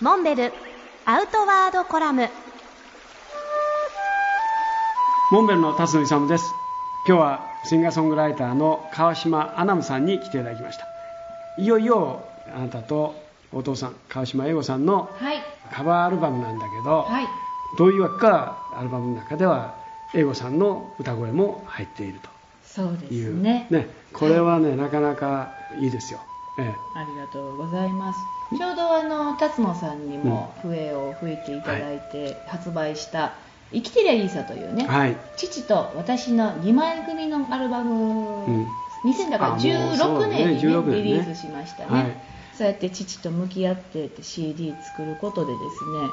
モンベルアウトワードコラム。モンベルの辰野勇です。今日はシンガーソングライターの川島アナムさんに来ていただきました。いよいよあなたとお父さん川島英吾さんのはい。カバーアルバムなんだけど、はい。どういうわけかアルバムの中では英吾さんの歌声も入っているそうでというすねこれはね、なかなかいいですよ、ええ。ありがとうございます。ちょうどあの辰野さんにも笛を吹いていただいて発売した「生きてりゃいいさ」というね、はい。父と私の2枚組のアルバム、うん。2000だからあもうそう16だね年に、ね16年ね。リリースしましたね、はい。そうやって父と向き合ってって CD 作ることでですね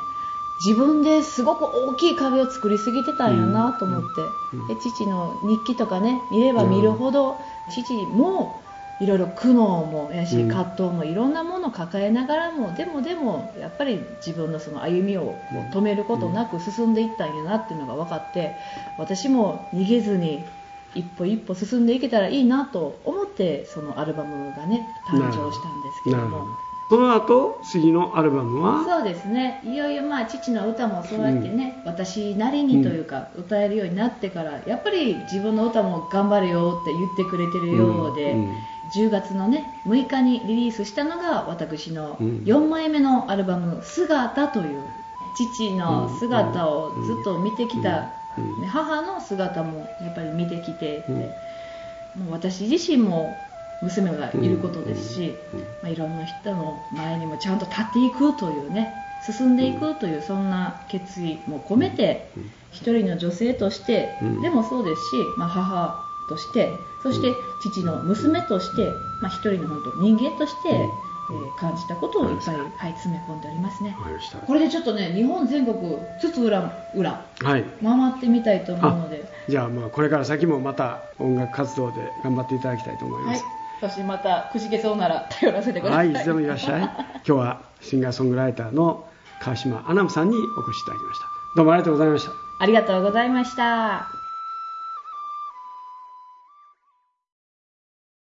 自分ですごく大きい壁を作りすぎてたんやなと思って、うん。うん。で父の日記とかね見れば見るほど、父もいろいろ苦悩もやしうん。葛藤もいろんなものを抱えながらもでもでもやっぱり自分のその歩みを止めることなく進んでいったんやなっていうのが分かって私も逃げずに一歩一歩進んでいけたらいいなと思ってそのアルバムがね誕生したんですけども。その後次のアルバムは？そうですね。いよいよまあ父の歌もそうやってね、私なりにというか、歌えるようになってからやっぱり自分の歌も頑張れよって言ってくれてるようで、うんうん。10月のね6日にリリースしたのが私のうん。4枚目のアルバム「姿」という父の姿をずっと見てきた、母の姿もやっぱり見てきてて、うん。もう私自身も娘がいることですし、まあ、いろんな人の前にもちゃんと立っていくというね進んでいくというそんな決意も込めてうん一人の女性としてうん。でもそうですし、まあ、母としてそして父の娘として、まあ、一人の本当人間として、うん。えー感じたことをいっぱい、はい、詰め込んでおりますね。これでちょっとね日本全国津々浦々はい。回ってみたいと思うので、じゃあまあこれから先もまた音楽活動で頑張っていただきたいと思いまはいす、、そしてまたくじけそうなら頼らせてくださ。はいい、いつでもいらっしゃい 今日はシンガーソングライターの川島アナムさんにお越しいただきましたどうもありがとうございましたありがとうございました。